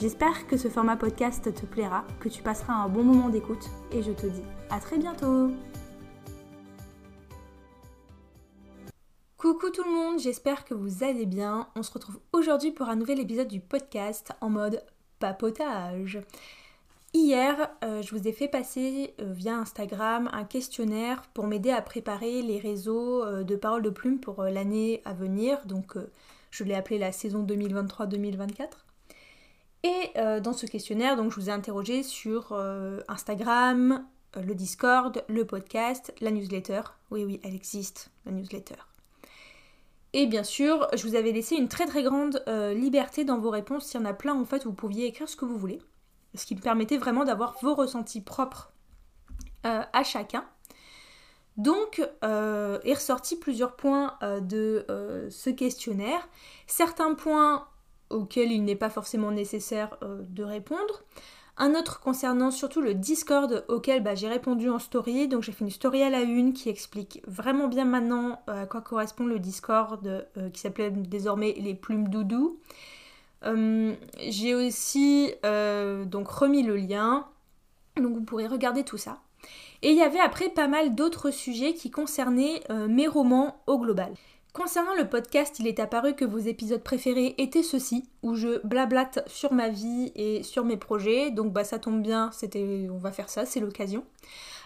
J'espère que ce format podcast te plaira, que tu passeras un bon moment d'écoute et je te dis à très bientôt Coucou tout le monde, j'espère que vous allez bien. On se retrouve aujourd'hui pour un nouvel épisode du podcast en mode papotage. Hier, euh, je vous ai fait passer euh, via Instagram un questionnaire pour m'aider à préparer les réseaux euh, de paroles de plume pour l'année à venir. Donc, je l'ai appelé la saison 2023-2024. Et euh, dans ce questionnaire, donc, je vous ai interrogé sur euh, Instagram, euh, le Discord, le podcast, la newsletter. Oui, oui, elle existe, la newsletter. Et bien sûr, je vous avais laissé une très très grande liberté dans vos réponses. S'il y en a plein, en fait, vous pouviez écrire ce que vous voulez. Ce qui me permettait vraiment d'avoir vos ressentis propres à chacun. Donc, est ressorti plusieurs points de ce questionnaire. Certains points auquel il n'est pas forcément nécessaire euh, de répondre. Un autre concernant surtout le Discord auquel bah, j'ai répondu en story. Donc j'ai fait une story à la une qui explique vraiment bien maintenant euh, à quoi correspond le Discord euh, qui s'appelait désormais les plumes doudou. j'ai aussi donc remis le lien. Donc vous pourrez regarder tout ça. Et il y avait après pas mal d'autres sujets qui concernaient mes romans au global. Concernant le podcast, il est apparu que vos épisodes préférés étaient ceux-ci, où je blablate sur ma vie et sur mes projets. Donc bah ça tombe bien, c'était, on va faire ça, c'est l'occasion.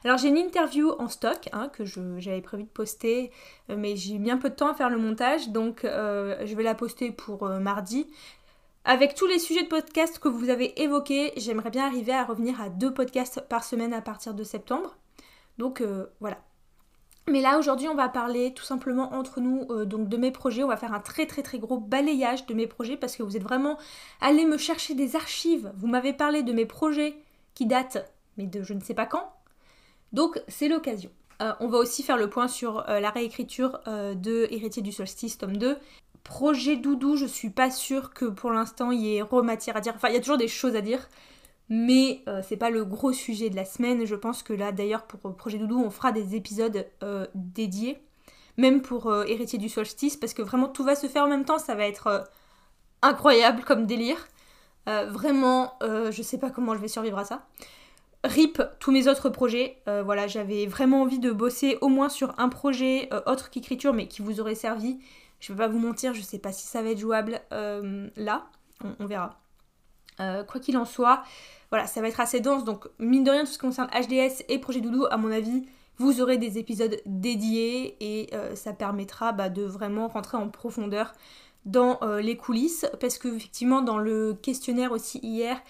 Alors j'ai une interview en stock hein, que j'avais prévu de poster, euh, mais j'ai mis un peu de temps à faire le montage, donc euh, je vais la poster pour euh, mardi. Avec tous les sujets de podcast que vous avez évoqués, j'aimerais bien arriver à revenir à deux podcasts par semaine à partir de septembre. Donc voilà, mais là aujourd'hui on va parler tout simplement entre nous euh, donc de mes projets. On va faire un très très très gros balayage de mes projets parce que vous êtes vraiment allés me chercher des archives. Vous m'avez parlé de mes projets qui datent mais de je ne sais pas quand. Donc c'est l'occasion. Euh, on va aussi faire le point sur euh, la réécriture de Héritier du solstice tome 2. Projet doudou, je suis pas sûre que pour l'instant il y ait rematière à dire. Enfin il y a toujours des choses à dire mais euh, c'est pas le gros sujet de la semaine. Je pense que là, d'ailleurs, pour Projet Doudou, on fera des épisodes euh, dédiés, même pour euh, Héritier du Solstice, parce que vraiment tout va se faire en même temps, ça va être incroyable comme délire. vraiment, je sais pas comment je vais survivre à ça. RIP tous mes autres projets. voilà, j'avais vraiment envie de bosser au moins sur un projet autre qu'écriture, mais qui vous aurait servi. Je vais pas vous mentir, je sais pas si ça va être jouable là. on verra. Quoi qu'il en soit, voilà, ça va être assez dense, donc mine de rien, tout ce qui concerne HDS et Projet Doudou, à mon avis, vous aurez des épisodes dédiés et euh, ça permettra bah, de vraiment rentrer en profondeur dans euh, les coulisses, parce que effectivement, dans le questionnaire aussi hier,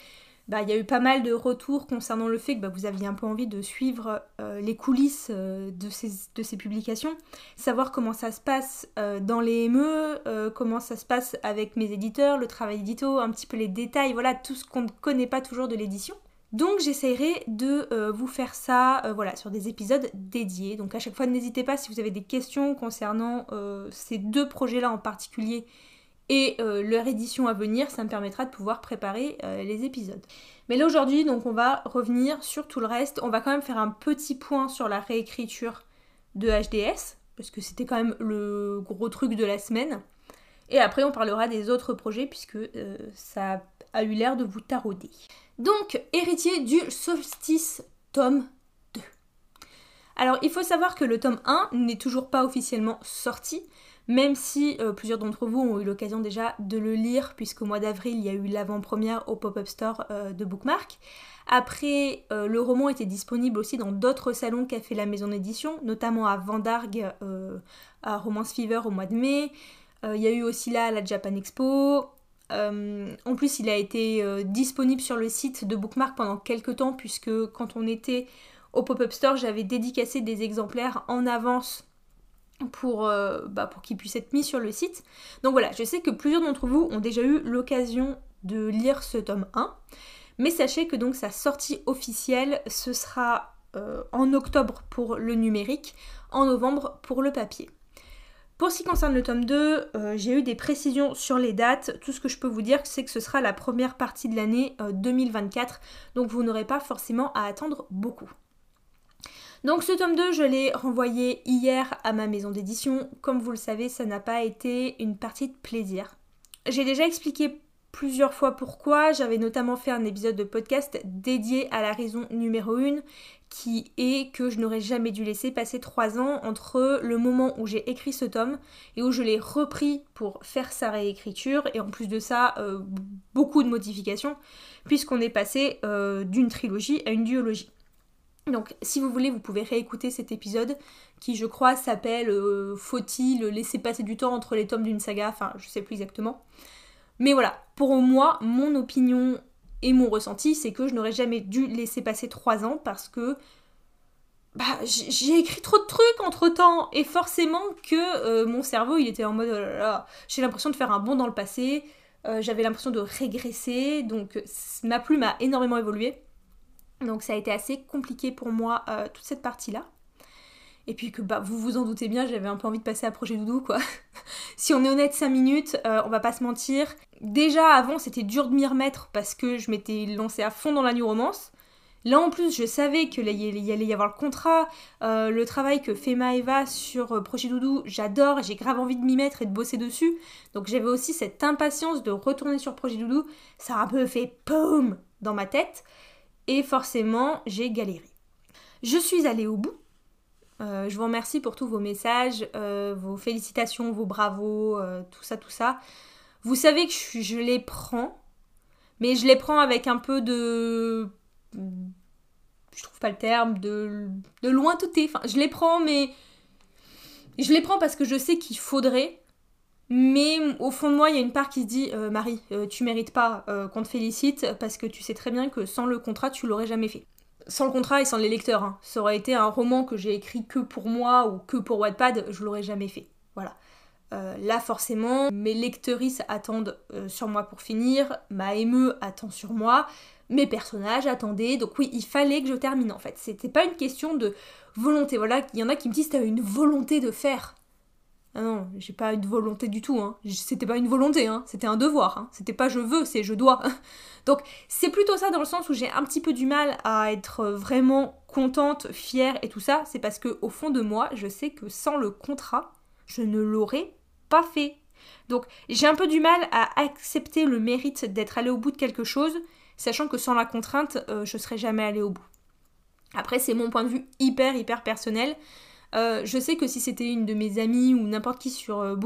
bah, il y a eu pas mal de retours concernant le fait que bah, vous aviez un peu envie de suivre euh, les coulisses euh, de, ces, publications, savoir comment ça se passe euh, dans les ME, comment ça se passe avec mes éditeurs, le travail édito, un petit peu les détails, voilà, tout ce qu'on ne connaît pas toujours de l'édition. Donc j'essaierai de vous faire ça voilà, sur des épisodes dédiés. Donc à chaque fois n'hésitez pas si vous avez des questions concernant ces deux projets-là en particulier et euh, leur édition à venir, ça me permettra de pouvoir préparer euh, les épisodes. Mais là aujourd'hui, donc on va revenir sur tout le reste. On va quand même faire un petit point sur la réécriture de HDS, parce que c'était quand même le gros truc de la semaine. Et après, on parlera des autres projets, puisque euh, ça a eu l'air de vous tarauder. Donc, héritier du solstice, tome 2. Alors, il faut savoir que le tome 1 n'est toujours pas officiellement sorti, même si euh, plusieurs d'entre vous ont eu l'occasion déjà de le lire, puisqu'au mois d'avril, il y a eu l'avant-première au Pop-Up Store euh, de Bookmark. Après, euh, le roman était disponible aussi dans d'autres salons qu'a fait la maison d'édition, notamment à Vendargue, à Romance Fever au mois de mai. il y a eu aussi là la Japan Expo. en plus, il a été disponible sur le site de Bookmark pendant quelques temps, puisque quand on était au Pop-Up Store, j'avais dédicacé des exemplaires en avance pour, euh, bah, pour qu'il puisse être mis sur le site. Donc voilà, je sais que plusieurs d'entre vous ont déjà eu l'occasion de lire ce tome 1, mais sachez que donc sa sortie officielle, ce sera en octobre pour le numérique, en novembre pour le papier. Pour ce qui concerne le tome 2, euh, j'ai eu des précisions sur les dates. Tout ce que je peux vous dire, c'est que ce sera la première partie de l'année 2024. Euh, donc vous n'aurez pas forcément à attendre beaucoup. Donc ce tome 2, je l'ai renvoyé hier à ma maison d'édition. Comme vous le savez, ça n'a pas été une partie de plaisir. J'ai déjà expliqué plusieurs fois pourquoi. J'avais notamment fait un épisode de podcast dédié à la raison numéro 1 qui est que je n'aurais jamais dû laisser passer trois ans entre le moment où j'ai écrit ce tome et où je l'ai repris pour faire sa réécriture et en plus de ça euh, beaucoup de modifications puisqu'on est passé euh, d'une trilogie à une duologie. Donc si vous voulez vous pouvez réécouter cet épisode qui je crois s'appelle euh, Faut-il laisser passer du temps entre les tomes d'une saga, enfin je sais plus exactement. Mais voilà, pour moi, mon opinion et mon ressenti, c'est que je n'aurais jamais dû laisser passer trois ans parce que bah, j'ai écrit trop de trucs entre temps et forcément que euh, mon cerveau il était en mode oh j'ai l'impression de faire un bond dans le passé, euh, j'avais l'impression de régresser, donc ma plume a énormément évolué. Donc ça a été assez compliqué pour moi euh, toute cette partie-là. Et puis que bah, vous vous en doutez bien, j'avais un peu envie de passer à Projet Doudou quoi. si on est honnête 5 minutes, on va pas se mentir, Déjà avant c'était dur de m'y remettre parce que je m'étais lancée à fond dans la new romance. Là en plus je savais qu'il allait y avoir le contrat, euh, le travail que fait Maeva sur euh, Projet Doudou, j'adore, j'ai grave envie de m'y mettre et de bosser dessus. Donc j'avais aussi cette impatience de retourner sur Projet Doudou, ça a un peu fait POUM dans ma tête. Et forcément j'ai galéré. Je suis allée au bout. Euh, je vous remercie pour tous vos messages, vos félicitations, vos bravos, tout ça, tout ça. Vous savez que je, les prends, mais je les prends avec un peu de. Je trouve pas le terme, de, de lointeté. Enfin, je les prends, mais. Je les prends parce que je sais qu'il faudrait. Mais au fond de moi, il y a une part qui se dit euh, Marie, euh, tu mérites pas euh, qu'on te félicite parce que tu sais très bien que sans le contrat, tu l'aurais jamais fait. Sans le contrat et sans les lecteurs, hein. ça aurait été un roman que j'ai écrit que pour moi ou que pour Wattpad, je l'aurais jamais fait. Voilà. Là forcément, mes lectrices attendent sur moi pour finir, ma ME attend sur moi, mes personnages attendaient, donc oui, il fallait que je termine en fait. C'était pas une question de volonté, voilà, il y en a qui me disent t'as une volonté de faire. Ah non, j'ai pas une volonté du tout, hein. C'était pas une volonté, hein. C'était un devoir, hein. C'était pas je veux, c'est je dois. Donc c'est plutôt ça dans le sens où j'ai un petit peu du mal à être vraiment contente, fière et tout ça. C'est parce que au fond de moi, je sais que sans le contrat, je ne l'aurais pas fait. Donc j'ai un peu du mal à accepter le mérite d'être allé au bout de quelque chose, sachant que sans la contrainte, euh, je serais jamais allé au bout. Après, c'est mon point de vue hyper hyper personnel. Euh, je sais que si c'était une de mes amies ou n'importe qui sur euh,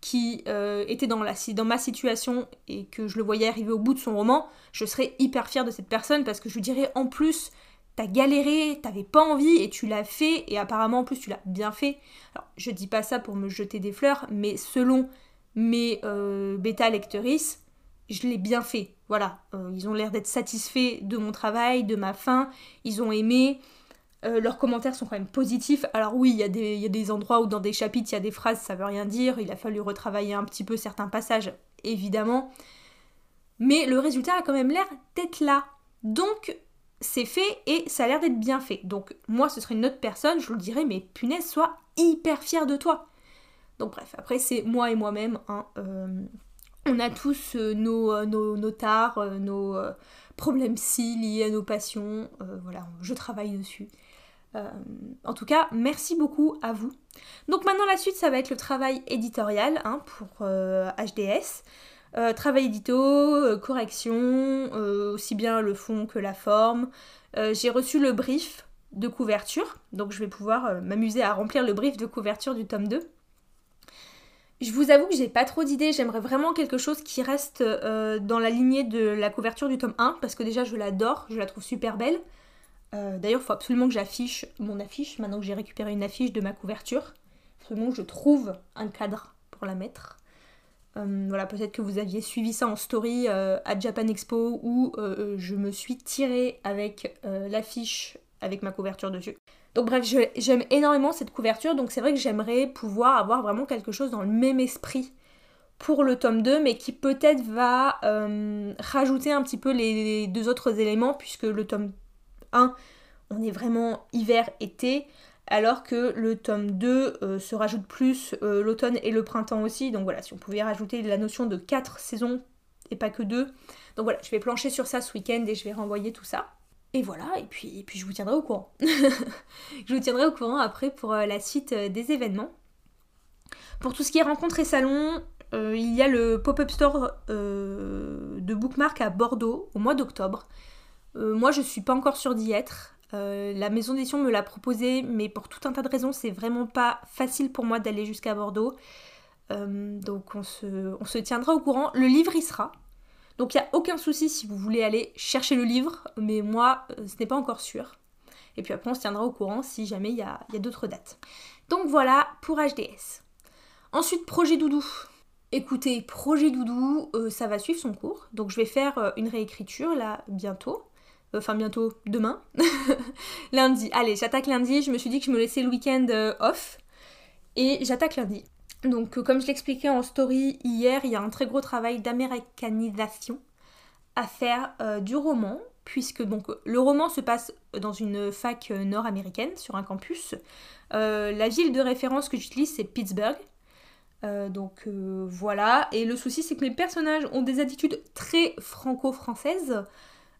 qui était dans, la, dans ma situation et que je le voyais arriver au bout de son roman, je serais hyper fière de cette personne parce que je lui dirais en plus t'as galéré, t'avais pas envie et tu l'as fait et apparemment en plus tu l'as bien fait. Alors je dis pas ça pour me jeter des fleurs, mais selon mes euh, bêta lectrices, je l'ai bien fait. Voilà, euh, ils ont l'air d'être satisfaits de mon travail, de ma fin, ils ont aimé. Euh, leurs commentaires sont quand même positifs. Alors oui, il y, a des, y a des endroits où dans des chapitres, il y a des phrases, ça veut rien dire. Il a fallu retravailler un petit peu certains passages, évidemment. Mais le résultat a quand même l'air d'être là. Donc, c'est fait et ça a l'air d'être bien fait. Donc moi ce serait une autre personne, je le dirais, mais punaise, sois hyper fier de toi. Donc bref, après c'est moi et moi-même. Hein, euh, on a tous euh, nos, nos, nos, tares, nos problèmes si liés à nos passions. voilà, je travaille dessus. En tout cas, merci beaucoup à vous. Donc maintenant la suite, ça va être le travail éditorial hein, pour HDS. Euh, travail édito, euh, correction, euh, aussi bien le fond que la forme. j'ai reçu le brief de couverture, donc je vais pouvoir m'amuser à remplir le brief de couverture du tome 2. Je vous avoue que j'ai pas trop d'idées, j'aimerais vraiment quelque chose qui reste dans la lignée de la couverture du tome 1, parce que déjà je l'adore, je la trouve super belle. D'ailleurs, il faut absolument que j'affiche mon affiche, maintenant que j'ai récupéré une affiche de ma couverture. Absolument que je trouve un cadre pour la mettre. Euh, voilà, peut-être que vous aviez suivi ça en story euh, à Japan Expo où euh, je me suis tirée avec l'affiche avec ma couverture dessus. Donc bref, j'aime énormément cette couverture, donc c'est vrai que j'aimerais pouvoir avoir vraiment quelque chose dans le même esprit pour le tome 2, mais qui peut-être va rajouter un petit peu les, deux autres éléments, puisque le tome 1, on est vraiment hiver-été, alors que le tome 2 se rajoute plus l'automne et le printemps aussi. Donc voilà, si on pouvait rajouter la notion de 4 saisons et pas que 2. Donc voilà, je vais plancher sur ça ce week-end et je vais renvoyer tout ça. Et voilà, et puis, puis je vous tiendrai au courant. je vous tiendrai au courant après pour la suite des événements. Pour tout ce qui est rencontres et salons, euh, il y a le pop-up store euh, de Bookmark à Bordeaux au mois d'octobre. Euh, moi, je suis pas encore sûre d'y être. la maison d'édition me l'a proposé, mais pour tout un tas de raisons, c'est vraiment pas facile pour moi d'aller jusqu'à Bordeaux. donc on se, tiendra au courant. Le livre y sera. Donc il n'y a aucun souci si vous voulez aller chercher le livre, mais moi, ce n'est pas encore sûr. Et puis après, on se tiendra au courant si jamais il y a, y a d'autres dates. Donc voilà pour HDS. Ensuite, projet doudou. Écoutez, projet doudou, euh, ça va suivre son cours. Donc je vais faire euh, une réécriture là bientôt. Enfin bientôt demain. lundi. Allez, j'attaque lundi. Je me suis dit que je me laissais le week-end euh, off. Et j'attaque lundi. Donc comme je l'expliquais en story hier, il y a un très gros travail d'américanisation à faire du roman. Puisque donc le roman se passe dans une fac nord-américaine, sur un campus. la ville de référence que j'utilise c'est Pittsburgh. Euh, donc euh, voilà, et le souci c'est que les personnages ont des attitudes très franco-françaises, euh,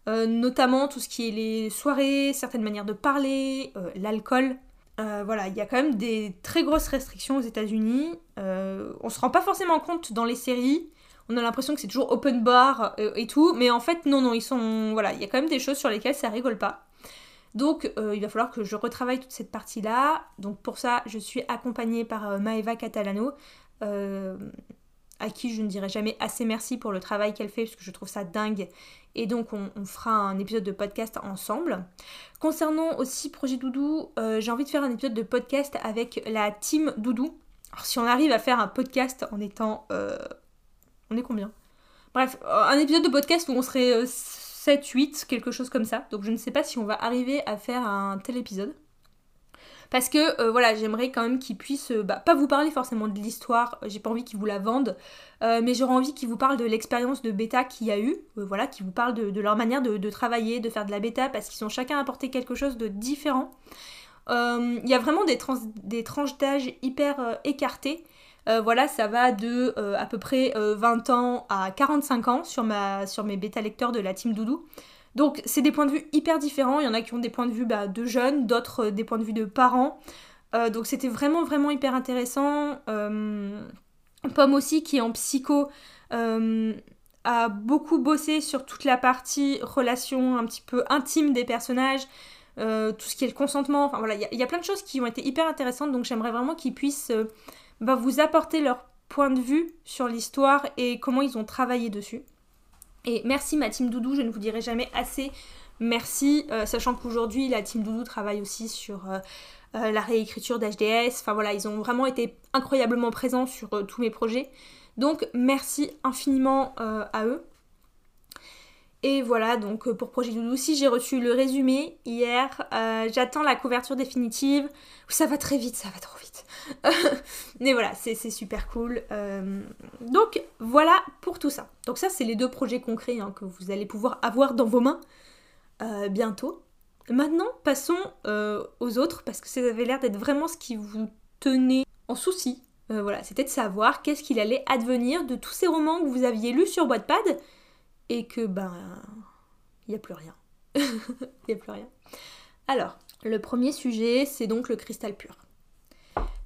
notamment tout ce qui est les soirées, certaines manières de parler, l'alcool. voilà, il y a quand même des très grosses restrictions aux États-Unis. on se rend pas forcément compte dans les séries. On a l'impression que c'est toujours open bar et tout, mais en fait non non, ils sont voilà, il y a quand même des choses sur lesquelles ça rigole pas. Donc il va falloir que je retravaille toute cette partie-là. Donc pour ça, je suis accompagnée par Maeva Catalano, euh, à qui je ne dirai jamais assez merci pour le travail qu'elle fait, parce que je trouve ça dingue. Et donc, on, fera un épisode de podcast ensemble. Concernant aussi Projet Doudou, euh, j'ai envie de faire un épisode de podcast avec la team Doudou. Alors, si on arrive à faire un podcast en étant. Euh, on est combien? Bref, un épisode de podcast où on serait 7, 8, quelque chose comme ça. Donc, je ne sais pas si on va arriver à faire un tel épisode. Parce que euh, voilà, j'aimerais quand même qu'ils puissent, euh, bah, pas vous parler forcément de l'histoire, euh, j'ai pas envie qu'ils vous la vendent, mais j'aurais envie qu'ils vous parlent de l'expérience de bêta qu'il y a eu, voilà, qu'ils vous parlent de, leur manière de, travailler, de faire de la bêta, parce qu'ils ont chacun apporté quelque chose de différent. Il y a vraiment des, tranches d'âge hyper écartées. voilà, ça va de à peu près 20 ans à 45 ans sur, sur mes bêta lecteurs de la team Doudou. Donc c'est des points de vue hyper différents. Il y en a qui ont des points de vue bah, de jeunes, d'autres euh, des points de vue de parents. Euh, donc c'était vraiment vraiment hyper intéressant. Euh, Pomme aussi qui est en psycho a beaucoup bossé sur toute la partie relation un petit peu intime des personnages. tout ce qui est le consentement, enfin voilà, il y, a plein de choses qui ont été hyper intéressantes, donc j'aimerais vraiment qu'ils puissent bah, vous apporter leur point de vue sur l'histoire et comment ils ont travaillé dessus. Et merci ma team Doudou, je ne vous dirai jamais assez merci, euh, sachant qu'aujourd'hui la team Doudou travaille aussi sur euh, euh, la réécriture d'HDS. Enfin voilà, ils ont vraiment été incroyablement présents sur tous mes projets. Donc merci infiniment à eux. Et voilà, donc pour Projet Doudou, si j'ai reçu le résumé hier, j'attends la couverture définitive. Ça va très vite, ça va trop vite. Mais voilà, c'est super cool. Euh, donc voilà pour tout ça. Donc ça, c'est les deux projets concrets hein, que vous allez pouvoir avoir dans vos mains euh, bientôt. Maintenant, passons euh, aux autres, parce que ça avait l'air d'être vraiment ce qui vous tenait en souci. c'était de savoir qu'est-ce qu'il allait advenir de tous ces romans que vous aviez lus sur Wattpad et que, ben, il n'y a plus rien. Il n'y a plus rien. Alors, le premier sujet, c'est donc le cristal pur.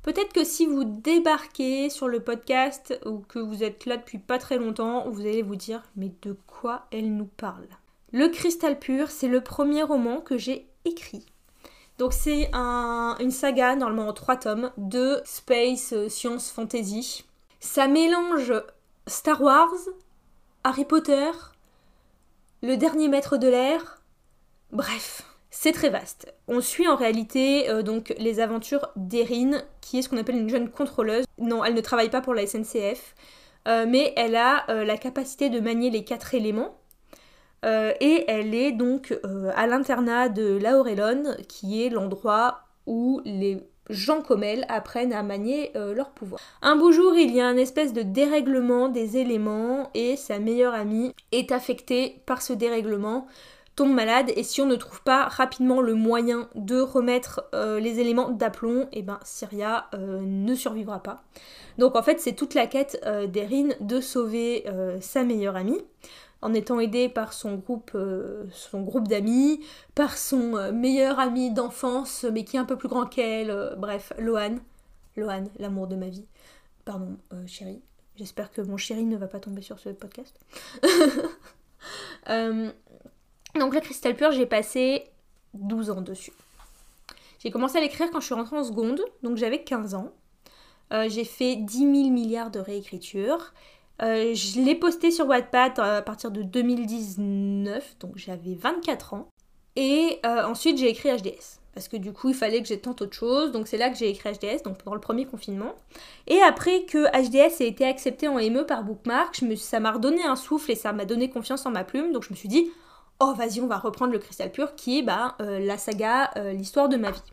Peut-être que si vous débarquez sur le podcast ou que vous êtes là depuis pas très longtemps, vous allez vous dire mais de quoi elle nous parle? Le Cristal Pur, c'est le premier roman que j'ai écrit. Donc c'est une saga, normalement en trois tomes, de space, euh, science, fantasy. Ça mélange Star Wars, Harry Potter, Le Dernier Maître de l'Air, bref, c'est très vaste. On suit en réalité euh, donc les aventures d'Erin, qui est ce qu'on appelle une jeune contrôleuse. Non, elle ne travaille pas pour la SNCF, euh, mais elle a euh, la capacité de manier les quatre éléments. et elle est donc à l'internat de Laurelon, qui est l'endroit où les gens comme elle apprennent à manier leur pouvoir. Un beau jour, il y a un espèce de dérèglement des éléments et sa meilleure amie est affectée par ce dérèglement tombe malade et si on ne trouve pas rapidement le moyen de remettre euh, les éléments d'aplomb, et eh ben Syria euh, ne survivra pas. Donc en fait c'est toute la quête euh, d'Erin de sauver sa meilleure amie en étant aidée par son groupe, son groupe d'amis, par son meilleur ami d'enfance mais qui est un peu plus grand qu'elle, bref, Lohan. Lohan, l'amour de ma vie. Pardon, chérie. J'espère que mon chéri ne va pas tomber sur ce podcast. Donc le cristal pur, j'ai passé 12 ans dessus. J'ai commencé à l'écrire quand je suis rentrée en seconde, donc j'avais 15 ans. Euh, j'ai fait 10 000 milliards de réécritures. Euh, je l'ai posté sur Wattpad à partir de 2019, donc j'avais 24 ans. Et euh, ensuite j'ai écrit HDS. Parce que du coup il fallait que j'ai tant autre chose, donc c'est là que j'ai écrit HDS, donc pendant le premier confinement. Et après que HDS ait été accepté en ME par Bookmark, ça m'a redonné un souffle et ça m'a donné confiance en ma plume, donc je me suis dit, oh vas-y on va reprendre le cristal pur qui est bah, euh, la saga euh, l'histoire de ma vie.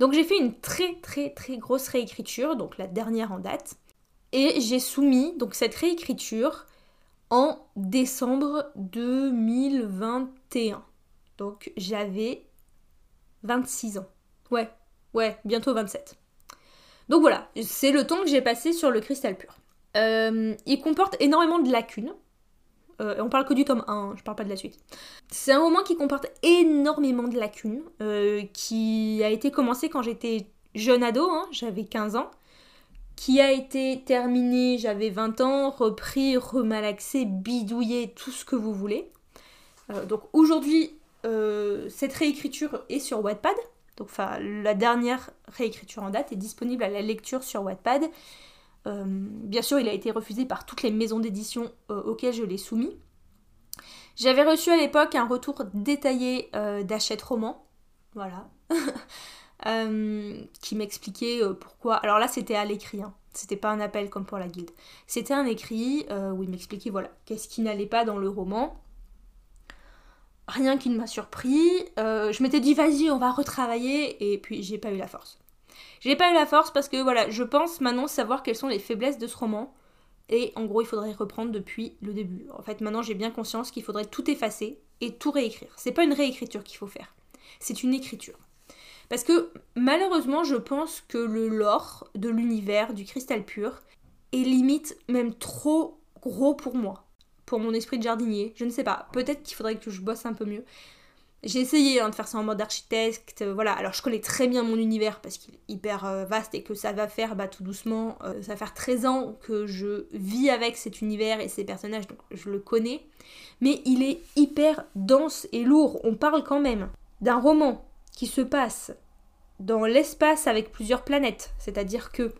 Donc j'ai fait une très très très grosse réécriture, donc la dernière en date, et j'ai soumis donc cette réécriture en décembre 2021. Donc j'avais 26 ans. Ouais, ouais, bientôt 27. Donc voilà, c'est le temps que j'ai passé sur le cristal pur. Euh, il comporte énormément de lacunes, euh, on parle que du tome 1, je parle pas de la suite. C'est un roman qui comporte énormément de lacunes, euh, qui a été commencé quand j'étais jeune ado, hein, j'avais 15 ans, qui a été terminé, j'avais 20 ans, repris, remalaxé, bidouillé, tout ce que vous voulez. Euh, donc aujourd'hui, cette réécriture est sur Wattpad, donc la dernière réécriture en date est disponible à la lecture sur Wattpad. Euh, bien sûr, il a été refusé par toutes les maisons d'édition euh, auxquelles je l'ai soumis. J'avais reçu à l'époque un retour détaillé euh, d'Achète Roman, voilà, qui m'expliquait pourquoi. Alors là, c'était à l'écrit, hein. c'était pas un appel comme pour la guilde. C'était un écrit où il m'expliquait voilà qu'est-ce qui n'allait pas dans le roman. Rien qui ne m'a surpris. je m'étais dit vas-y, on va retravailler, et puis j'ai pas eu la force. J'ai pas eu la force parce que voilà, je pense maintenant savoir quelles sont les faiblesses de ce roman. Et en gros, il faudrait reprendre depuis le début. En fait, maintenant, j'ai bien conscience qu'il faudrait tout effacer et tout réécrire. C'est pas une réécriture qu'il faut faire, c'est une écriture. Parce que malheureusement, je pense que le lore de l'univers du cristal pur est limite même trop gros pour moi, pour mon esprit de jardinier. Je ne sais pas. Peut-être qu'il faudrait que je bosse un peu mieux. J'ai essayé hein, de faire ça en mode architecte, euh, voilà. Alors je connais très bien mon univers parce qu'il est hyper euh, vaste et que ça va faire bah, tout doucement. Euh, ça va faire 13 ans que je vis avec cet univers et ces personnages, donc je le connais. Mais il est hyper dense et lourd. On parle quand même d'un roman qui se passe dans l'espace avec plusieurs planètes. C'est-à-dire que.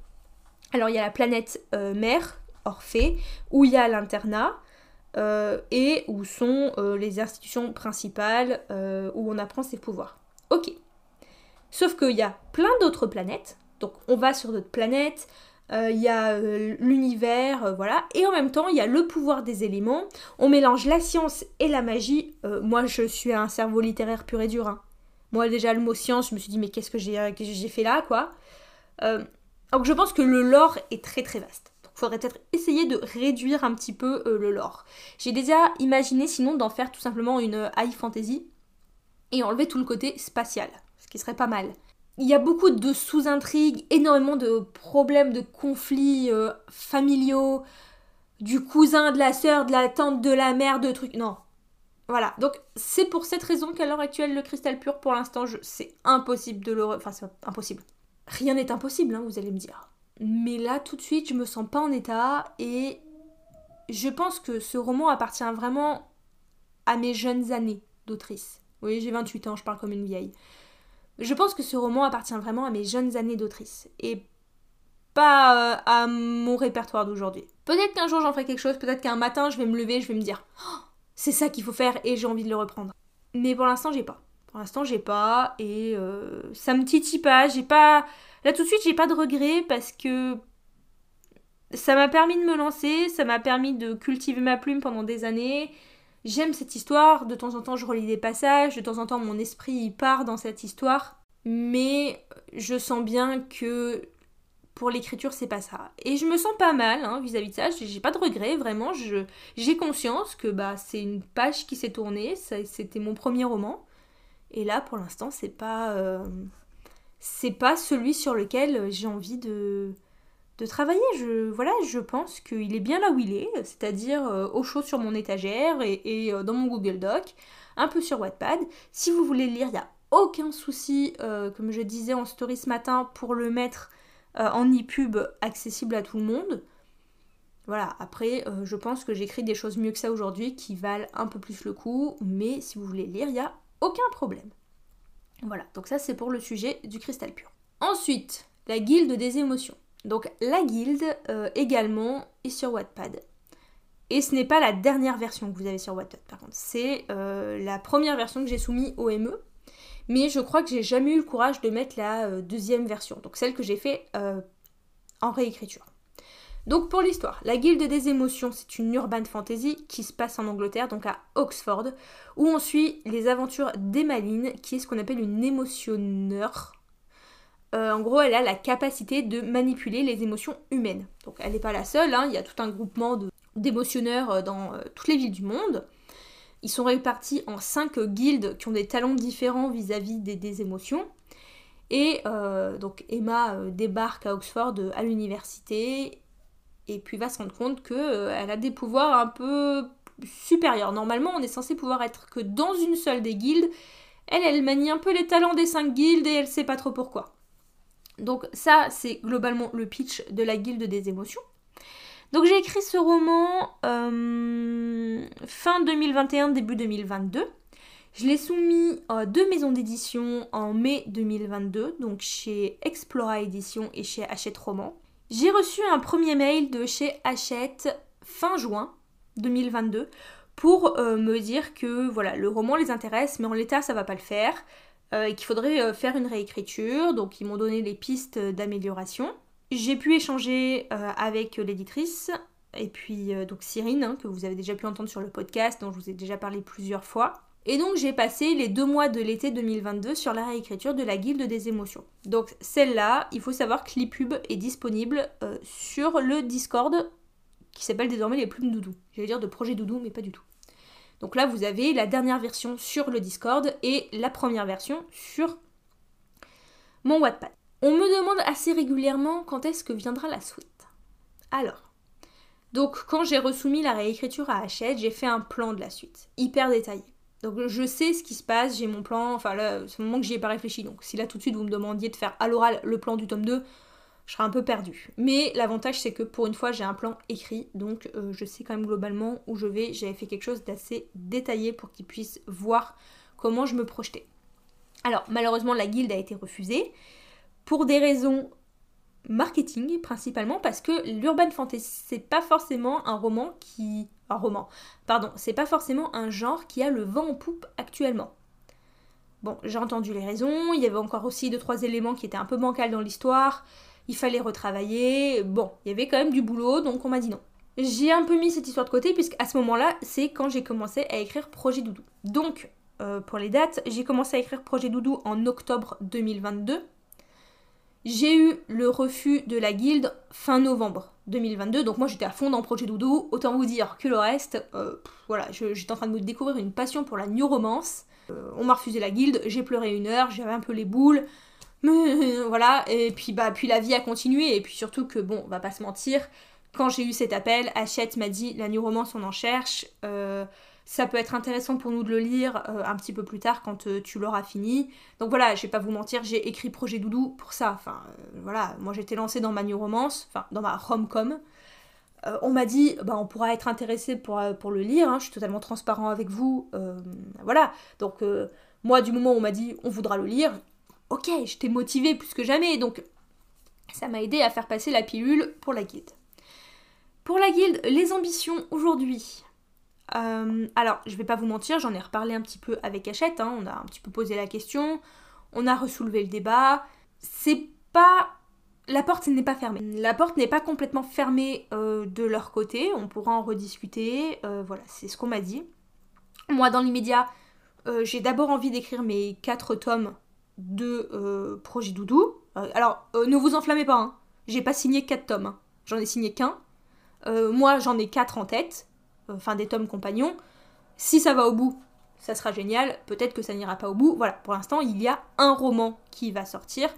Alors il y a la planète mère, Orphée, où il y a l'internat. Euh, et où sont euh, les institutions principales euh, où on apprend ses pouvoirs. Ok. Sauf qu'il y a plein d'autres planètes, donc on va sur d'autres planètes, il y a l'univers, voilà, et en même temps il y a le pouvoir des éléments, on mélange la science et la magie. moi je suis un cerveau littéraire pur et dur. Hein. Moi déjà le mot science, je me suis dit mais qu'est-ce que j'ai fait là, quoi? donc je pense que le lore est très très vaste faudrait peut-être essayer de réduire un petit peu euh, le lore. J'ai déjà imaginé sinon d'en faire tout simplement une euh, high fantasy et enlever tout le côté spatial, ce qui serait pas mal. Il y a beaucoup de sous-intrigues, énormément de problèmes, de conflits euh, familiaux, du cousin, de la sœur, de la tante, de la mère, de trucs. Non. Voilà. Donc c'est pour cette raison qu'à l'heure actuelle, le cristal pur, pour l'instant, c'est impossible de le... Enfin, c'est impossible. Rien n'est impossible, hein, vous allez me dire. Mais là, tout de suite, je me sens pas en état et je pense que ce roman appartient vraiment à mes jeunes années d'autrice. Oui, j'ai 28 ans, je parle comme une vieille. Je pense que ce roman appartient vraiment à mes jeunes années d'autrice et pas euh, à mon répertoire d'aujourd'hui. Peut-être qu'un jour j'en ferai quelque chose, peut-être qu'un matin je vais me lever, je vais me dire oh, c'est ça qu'il faut faire et j'ai envie de le reprendre. Mais pour l'instant, j'ai pas. Pour l'instant, j'ai pas et euh, ça me titille pas, j'ai pas Là tout de suite j'ai pas de regrets parce que ça m'a permis de me lancer, ça m'a permis de cultiver ma plume pendant des années. J'aime cette histoire, de temps en temps je relis des passages, de temps en temps mon esprit part dans cette histoire, mais je sens bien que pour l'écriture, c'est pas ça. Et je me sens pas mal hein, vis-à-vis de ça, j'ai pas de regrets, vraiment. J'ai conscience que bah, c'est une page qui s'est tournée, c'était mon premier roman. Et là, pour l'instant, c'est pas. Euh, c'est pas celui sur lequel j'ai envie de, de travailler. Je, voilà, je pense qu'il est bien là où il est, c'est-à-dire euh, au chaud sur mon étagère et, euh, dans mon Google Doc, un peu sur Wattpad. Si vous voulez le lire, il n'y a aucun souci, comme je disais en story ce matin, pour le mettre en e-pub accessible à tout le monde. Voilà, après, je pense que j'écris des choses mieux que ça aujourd'hui qui valent un peu plus le coup, mais si vous voulez lire, il n'y a aucun problème. Voilà, donc ça c'est pour le sujet du cristal pur. Ensuite, la guilde des émotions. Donc la guilde euh, également est sur Wattpad. Et ce n'est pas la dernière version que vous avez sur Wattpad par contre, c'est euh, la première version que j'ai soumise au ME. Mais je crois que j'ai jamais eu le courage de mettre la euh, deuxième version, donc celle que j'ai fait en réécriture. Donc pour l'histoire, la Guilde des émotions, c'est une urban fantasy qui se passe en Angleterre, donc à Oxford, où on suit les aventures d'Emmaline, qui est ce qu'on appelle une émotionneur. Euh, en gros, elle a la capacité de manipuler les émotions humaines. Donc elle n'est pas la seule, hein. il y a tout un groupement d'émotionneurs euh, dans euh, toutes les villes du monde. Ils sont répartis en cinq guildes qui ont des talents différents vis-à-vis des, émotions. Et donc Emma débarque à Oxford à l'université et puis va se rendre compte qu'elle euh, a des pouvoirs un peu supérieurs. Normalement, on est censé pouvoir être que dans une seule des guildes. Elle, elle manie un peu les talents des cinq guildes et elle sait pas trop pourquoi. Donc ça, c'est globalement le pitch de la guilde des émotions. Donc j'ai écrit ce roman euh, fin 2021, début 2022. Je l'ai soumis à deux maisons d'édition en mai 2022, donc chez Explora Édition et chez Hachette Roman. J'ai reçu un premier mail de chez Hachette fin juin 2022 pour euh, me dire que voilà, le roman les intéresse, mais en l'état ça va pas le faire, euh, et qu'il faudrait faire une réécriture. Donc ils m'ont donné les pistes d'amélioration. J'ai pu échanger avec l'éditrice et puis donc Cyrine, hein, que vous avez déjà pu entendre sur le podcast, dont je vous ai déjà parlé plusieurs fois. Et donc j'ai passé les deux mois de l'été 2022 sur la réécriture de la Guilde des émotions. Donc celle-là, il faut savoir que l'ePub est disponible euh, sur le Discord qui s'appelle désormais les plumes doudou. J'allais dire de projet doudou, mais pas du tout. Donc là, vous avez la dernière version sur le Discord et la première version sur mon Wattpad. On me demande assez régulièrement quand est-ce que viendra la suite. Alors, donc quand j'ai resoumis la réécriture à Hachette, j'ai fait un plan de la suite, hyper détaillé. Donc je sais ce qui se passe, j'ai mon plan, enfin là, c'est le moment que j'y ai pas réfléchi. Donc si là tout de suite vous me demandiez de faire à l'oral le plan du tome 2, je serais un peu perdue. Mais l'avantage c'est que pour une fois j'ai un plan écrit, donc euh, je sais quand même globalement où je vais. J'avais fait quelque chose d'assez détaillé pour qu'ils puissent voir comment je me projetais. Alors malheureusement la guilde a été refusée pour des raisons marketing principalement parce que l'urban fantasy c'est pas forcément un roman qui un roman. Pardon, c'est pas forcément un genre qui a le vent en poupe actuellement. Bon, j'ai entendu les raisons, il y avait encore aussi deux trois éléments qui étaient un peu bancals dans l'histoire, il fallait retravailler, bon, il y avait quand même du boulot, donc on m'a dit non. J'ai un peu mis cette histoire de côté, puisque à ce moment-là, c'est quand j'ai commencé à écrire Projet Doudou. Donc, euh, pour les dates, j'ai commencé à écrire Projet Doudou en octobre 2022. J'ai eu le refus de la guilde fin novembre 2022, donc moi j'étais à fond dans Projet Doudou, autant vous dire que le reste, euh, voilà, j'étais en train de me découvrir une passion pour la new romance. Euh, on m'a refusé la guilde, j'ai pleuré une heure, j'avais un peu les boules, mais voilà, et puis bah puis la vie a continué, et puis surtout que bon, on va pas se mentir, quand j'ai eu cet appel, Hachette m'a dit la new romance on en cherche, euh, ça peut être intéressant pour nous de le lire euh, un petit peu plus tard quand euh, tu l'auras fini. Donc voilà, je vais pas vous mentir, j'ai écrit Projet Doudou pour ça. Enfin euh, voilà, moi j'étais lancée dans ma new romance, enfin dans ma rom-com. on m'a dit, bah, on pourra être intéressé pour, le lire, hein, je suis totalement transparent avec vous. voilà, donc moi du moment où on m'a dit on voudra le lire, ok, j'étais motivée plus que jamais, donc ça m'a aidé à faire passer la pilule pour la guilde. Pour la guilde, les ambitions aujourd'hui. Euh, alors, je vais pas vous mentir, j'en ai reparlé un petit peu avec Hachette, hein, on a un petit peu posé la question, on a ressoulevé le débat. C'est pas. La porte n'est pas fermée. La porte n'est pas complètement fermée euh, de leur côté, on pourra en rediscuter. Euh, voilà, c'est ce qu'on m'a dit. Moi, dans l'immédiat, j'ai d'abord envie d'écrire mes quatre tomes de Projet Doudou. alors, ne vous enflammez pas, hein. J'ai pas signé 4 tomes, hein. j'en ai signé qu'un. Moi, j'en ai 4 en tête, enfin des tomes compagnons. Si ça va au bout, ça sera génial. Peut-être que ça n'ira pas au bout. Voilà, pour l'instant, il y a un roman qui va sortir.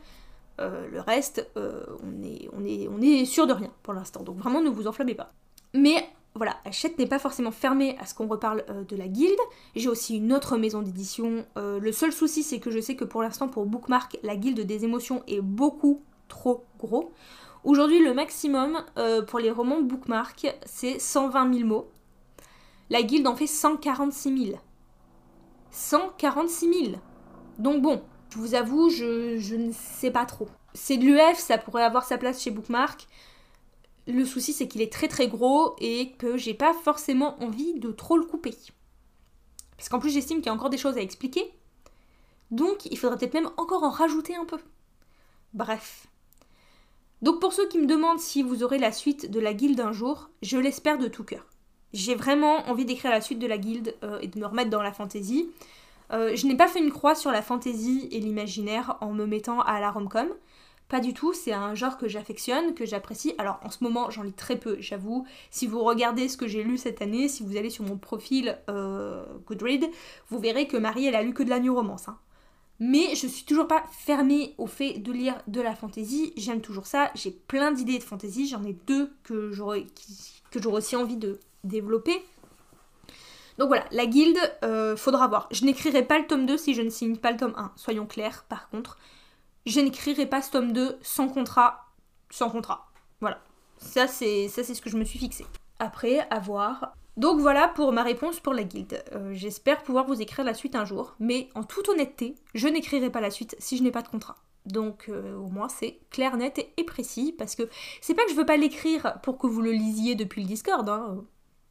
Euh, le reste, euh, on, est, sûr de rien pour l'instant. Donc vraiment, ne vous enflammez pas. Mais voilà, Hachette n'est pas forcément fermée à ce qu'on reparle euh, de la guilde. J'ai aussi une autre maison d'édition. le seul souci, c'est que je sais que pour l'instant, pour Bookmark, la guilde des émotions est beaucoup trop gros. Aujourd'hui, le maximum pour les romans Bookmark, c'est 120 000 mots. La guilde en fait 146 000. 146 000 Donc bon, je vous avoue, je, ne sais pas trop. C'est de l'UF, ça pourrait avoir sa place chez Bookmark. Le souci, c'est qu'il est très très gros et que j'ai pas forcément envie de trop le couper. Parce qu'en plus, j'estime qu'il y a encore des choses à expliquer. Donc, il faudrait peut-être même encore en rajouter un peu. Bref. Donc, pour ceux qui me demandent si vous aurez la suite de la guilde un jour, je l'espère de tout cœur. J'ai vraiment envie d'écrire la suite de la guilde euh, et de me remettre dans la fantaisie. Euh, je n'ai pas fait une croix sur la fantaisie et l'imaginaire en me mettant à la rom-com. Pas du tout, c'est un genre que j'affectionne, que j'apprécie. Alors en ce moment, j'en lis très peu, j'avoue. Si vous regardez ce que j'ai lu cette année, si vous allez sur mon profil euh, Goodread, vous verrez que Marie, elle a lu que de la new romance. Hein. Mais je suis toujours pas fermée au fait de lire de la fantaisie. J'aime toujours ça. J'ai plein d'idées de fantaisie. J'en ai deux que j'aurais aussi envie de développer. Donc voilà, la guilde, euh, faudra voir. Je n'écrirai pas le tome 2 si je ne signe pas le tome 1, soyons clairs par contre. Je n'écrirai pas ce tome 2 sans contrat, sans contrat. Voilà. Ça c'est ça c'est ce que je me suis fixé. Après, à voir. Donc voilà pour ma réponse pour la guilde. Euh, j'espère pouvoir vous écrire la suite un jour, mais en toute honnêteté, je n'écrirai pas la suite si je n'ai pas de contrat. Donc euh, au moins c'est clair, net et, précis, parce que c'est pas que je veux pas l'écrire pour que vous le lisiez depuis le Discord, hein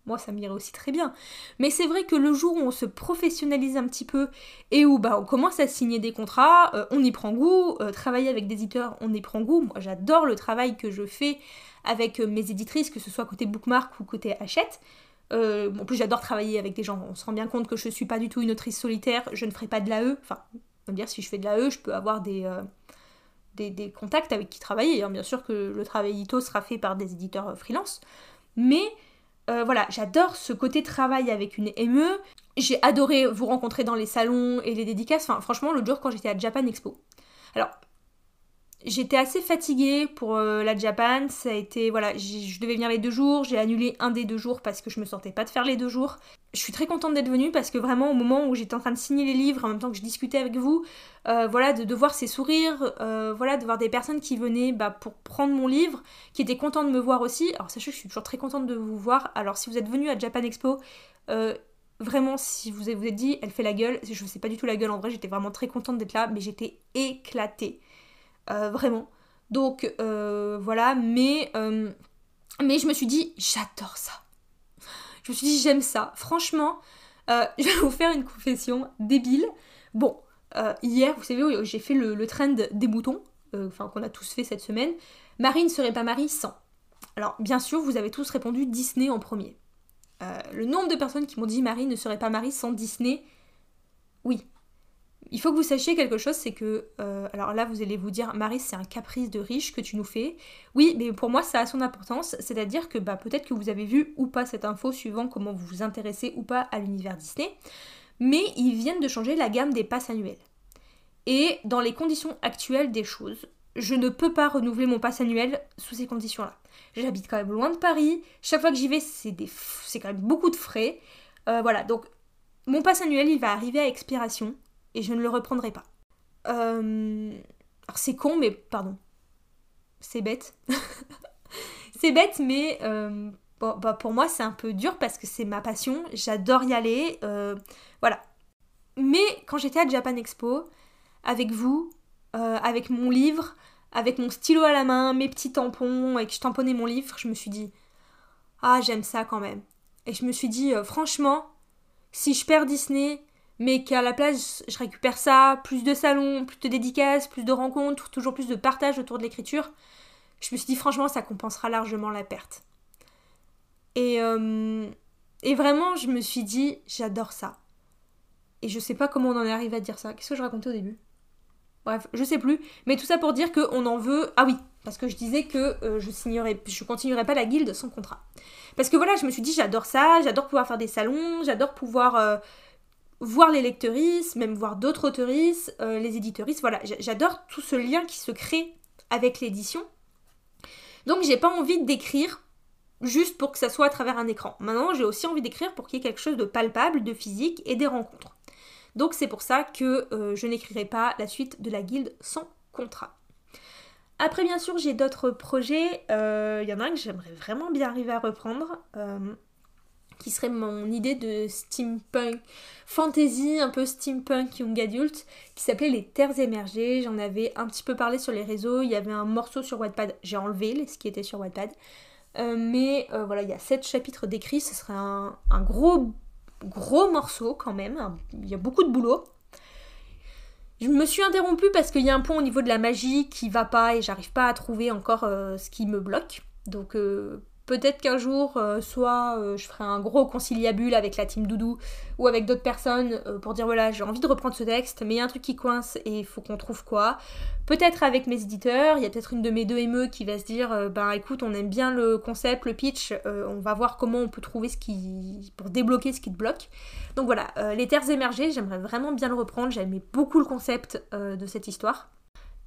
moi ça m'irait aussi très bien. Mais c'est vrai que le jour où on se professionnalise un petit peu et où bah, on commence à signer des contrats, euh, on y prend goût, euh, travailler avec des éditeurs, on y prend goût. Moi j'adore le travail que je fais avec euh, mes éditrices, que ce soit côté bookmark ou côté Hachette. en plus j'adore travailler avec des gens, on se rend bien compte que je suis pas du tout une autrice solitaire, je ne ferai pas de l'AE, enfin, on va dire si je fais de l'AE, je peux avoir des, contacts avec qui travailler, hein. bien sûr que le travail édito sera fait par des éditeurs freelance, mais euh, voilà, j'adore ce côté travail avec une ME. J'ai adoré vous rencontrer dans les salons et les dédicaces. Enfin, franchement, l'autre jour quand j'étais à Japan Expo. Alors, J'étais assez fatiguée pour euh, la Japan, ça a été, voilà, je devais venir les deux jours, j'ai annulé un des deux jours parce que je me sentais pas de faire les deux jours. Je suis très contente d'être venue parce que vraiment au moment où j'étais en train de signer les livres, en même temps que je discutais avec vous, euh, voilà, de, voir ces sourires, euh, voilà, de voir des personnes qui venaient bah, pour prendre mon livre, qui étaient contentes de me voir aussi. Alors sachez que je suis toujours très contente de vous voir. Alors si vous êtes venu à Japan Expo, vraiment, si vous vous êtes dit, elle fait la gueule, je sais pas du tout la gueule en vrai, j'étais vraiment très contente d'être là, mais j'étais éclatée. Euh, vraiment. Donc euh, voilà, mais, euh, mais je me suis dit, j'adore ça. Je me suis dit, j'aime ça. Franchement, je vais vous faire une confession débile. Bon, hier, vous savez, j'ai fait le, trend des boutons, enfin qu'on a tous fait cette semaine. Marie ne serait pas Marie sans. Alors, bien sûr, vous avez tous répondu Disney en premier. le nombre de personnes qui m'ont dit Marie ne serait pas Marie sans Disney, oui, il faut que vous sachiez quelque chose, c'est que, euh, alors là vous allez vous dire, Marie c'est un caprice de riche que tu nous fais. Oui, mais pour moi ça a son importance, c'est-à-dire que bah, peut-être que vous avez vu ou pas cette info suivant comment vous vous intéressez ou pas à l'univers Disney, mais ils viennent de changer la gamme des passes annuelles. Et dans les conditions actuelles des choses, je ne peux pas renouveler mon pass annuel sous ces conditions-là. J'habite quand même loin de Paris, chaque fois que j'y vais c'est, des... quand même beaucoup de frais. Euh, voilà, donc mon pass annuel il va arriver à expiration et je ne le reprendrai pas. Euh, alors c'est con, mais pardon. C'est bête. c'est bête, mais euh, bah pour moi c'est un peu dur parce que c'est ma passion. J'adore y aller. Euh, voilà. Mais quand j'étais à Japan Expo, avec vous, avec mon livre, avec mon stylo à la main, mes petits tampons, et que je tamponnais mon livre, je me suis dit Ah, j'aime ça quand même. Et je me suis dit, franchement, si je perds Disney, mais qu'à la place je récupère ça, plus de salons, plus de dédicaces, plus de rencontres, toujours plus de partage autour de l'écriture, je me suis dit franchement ça compensera largement la perte. Et, euh, et vraiment je me suis dit j'adore ça. Et je sais pas comment on en est arrivé à dire ça. Qu'est-ce que je racontais au début? Bref, je sais plus. Mais tout ça pour dire qu'on en veut. Ah oui, parce que je disais que euh, je je continuerai pas la guilde sans contrat. Parce que voilà, je me suis dit j'adore ça, j'adore pouvoir faire des salons, j'adore pouvoir euh, voir les lectrices, même voir d'autres autrices, euh, les éditrices. Voilà, j'adore tout ce lien qui se crée avec l'édition. Donc j'ai pas envie d'écrire juste pour que ça soit à travers un écran. Maintenant, j'ai aussi envie d'écrire pour qu'il y ait quelque chose de palpable, de physique et des rencontres. Donc c'est pour ça que euh, je n'écrirai pas la suite de la guilde sans contrat. Après, bien sûr, j'ai d'autres projets. Il euh, y en a un que j'aimerais vraiment bien arriver à reprendre, qui serait mon idée de steampunk, fantasy, un peu steampunk young adult, qui s'appelait Les Terres émergées. J'en avais un petit peu parlé sur les réseaux. Il y avait un morceau sur Wattpad. J'ai enlevé ce qui était sur Wattpad. mais voilà, il y a sept chapitres d'écrits. Ce serait un, gros gros morceau quand même, il y a beaucoup de boulot. Je me suis interrompue parce qu'il y a un point au niveau de la magie qui va pas et j'arrive pas à trouver encore euh, ce qui me bloque. Donc euh, Peut-être qu'un jour, euh, soit euh, je ferai un gros conciliabule avec la team Doudou ou avec d'autres personnes euh, pour dire voilà, j'ai envie de reprendre ce texte, mais il y a un truc qui coince et il faut qu'on trouve quoi. Peut-être avec mes éditeurs, il y a peut-être une de mes deux ME qui va se dire ben écoute, on aime bien le concept, le pitch, on va voir comment on peut trouver ce qui. pour débloquer ce qui te bloque. Donc voilà, les terres émergées, j'aimerais vraiment bien le reprendre, j'aimais beaucoup le concept de cette histoire.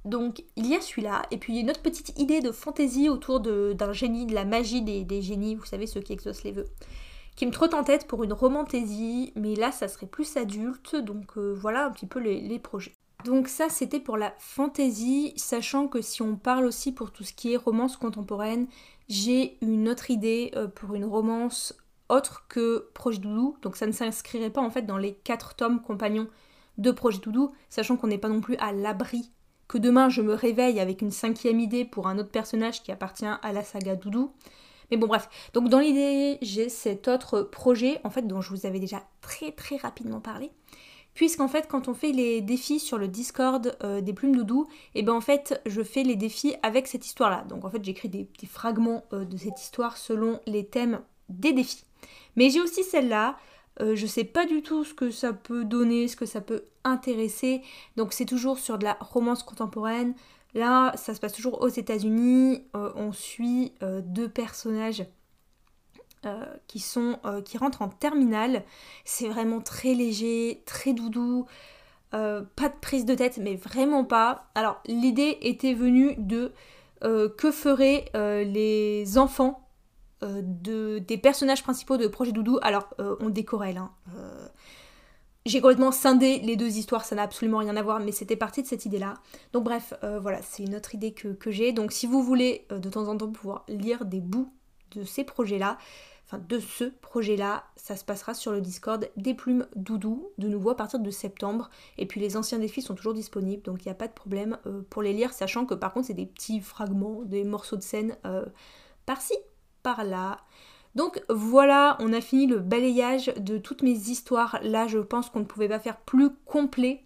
Donc il y a celui-là, et puis il y a une autre petite idée de fantaisie autour d'un génie, de la magie des, génies, vous savez, ceux qui exaucent les vœux, qui me trotte en tête pour une romantaisie, mais là ça serait plus adulte, donc euh, voilà un petit peu les, projets. Donc ça c'était pour la fantaisie, sachant que si on parle aussi pour tout ce qui est romance contemporaine, j'ai une autre idée euh, pour une romance autre que Projet Doudou, donc ça ne s'inscrirait pas en fait dans les quatre tomes compagnons de Projet Doudou, sachant qu'on n'est pas non plus à l'abri que demain je me réveille avec une cinquième idée pour un autre personnage qui appartient à la saga Doudou. Mais bon bref, donc dans l'idée j'ai cet autre projet en fait dont je vous avais déjà très très rapidement parlé. Puisqu'en fait quand on fait les défis sur le Discord euh, des plumes doudou, et eh ben en fait je fais les défis avec cette histoire là. Donc en fait j'écris des, fragments euh, de cette histoire selon les thèmes des défis. Mais j'ai aussi celle-là, euh, je sais pas du tout ce que ça peut donner, ce que ça peut intéresser. Donc c'est toujours sur de la romance contemporaine. Là, ça se passe toujours aux États-Unis. Euh, on suit euh, deux personnages qui sont qui rentrent en terminale. C'est vraiment très léger, très doudou. pas de prise de tête, mais vraiment pas. Alors l'idée était venue de que feraient les enfants de, des personnages principaux de Projet Doudou. Alors, euh, on décorelle. Hein. Euh, j'ai complètement scindé les deux histoires, ça n'a absolument rien à voir, mais c'était parti de cette idée-là. Donc bref, voilà, c'est une autre idée que, j'ai. Donc si vous voulez de temps en temps pouvoir lire des bouts de ces projets-là, enfin de ce projet-là, ça se passera sur le Discord des plumes doudou, de nouveau à partir de septembre. Et puis les anciens défis sont toujours disponibles, donc il n'y a pas de problème pour les lire, sachant que par contre c'est des petits fragments, des morceaux de scène par-ci, par là. Donc voilà, on a fini le balayage de toutes mes histoires. Là, je pense qu'on ne pouvait pas faire plus complet.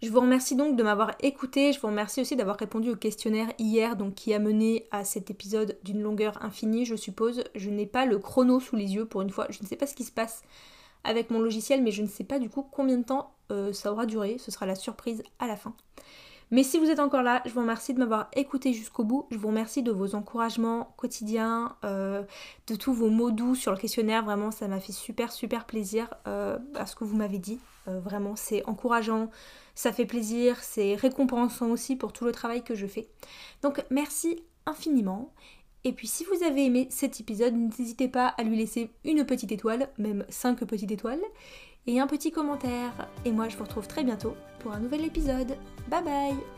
Je vous remercie donc de m'avoir écouté. Je vous remercie aussi d'avoir répondu au questionnaire hier, donc qui a mené à cet épisode d'une longueur infinie, je suppose. Je n'ai pas le chrono sous les yeux pour une fois. Je ne sais pas ce qui se passe avec mon logiciel, mais je ne sais pas du coup combien de temps euh, ça aura duré. Ce sera la surprise à la fin. Mais si vous êtes encore là, je vous remercie de m'avoir écouté jusqu'au bout. Je vous remercie de vos encouragements quotidiens, euh, de tous vos mots doux sur le questionnaire. Vraiment, ça m'a fait super, super plaisir euh, à ce que vous m'avez dit. Euh, vraiment, c'est encourageant, ça fait plaisir, c'est récompensant aussi pour tout le travail que je fais. Donc, merci infiniment. Et puis si vous avez aimé cet épisode, n'hésitez pas à lui laisser une petite étoile, même 5 petites étoiles et un petit commentaire. Et moi, je vous retrouve très bientôt pour un nouvel épisode. Bye bye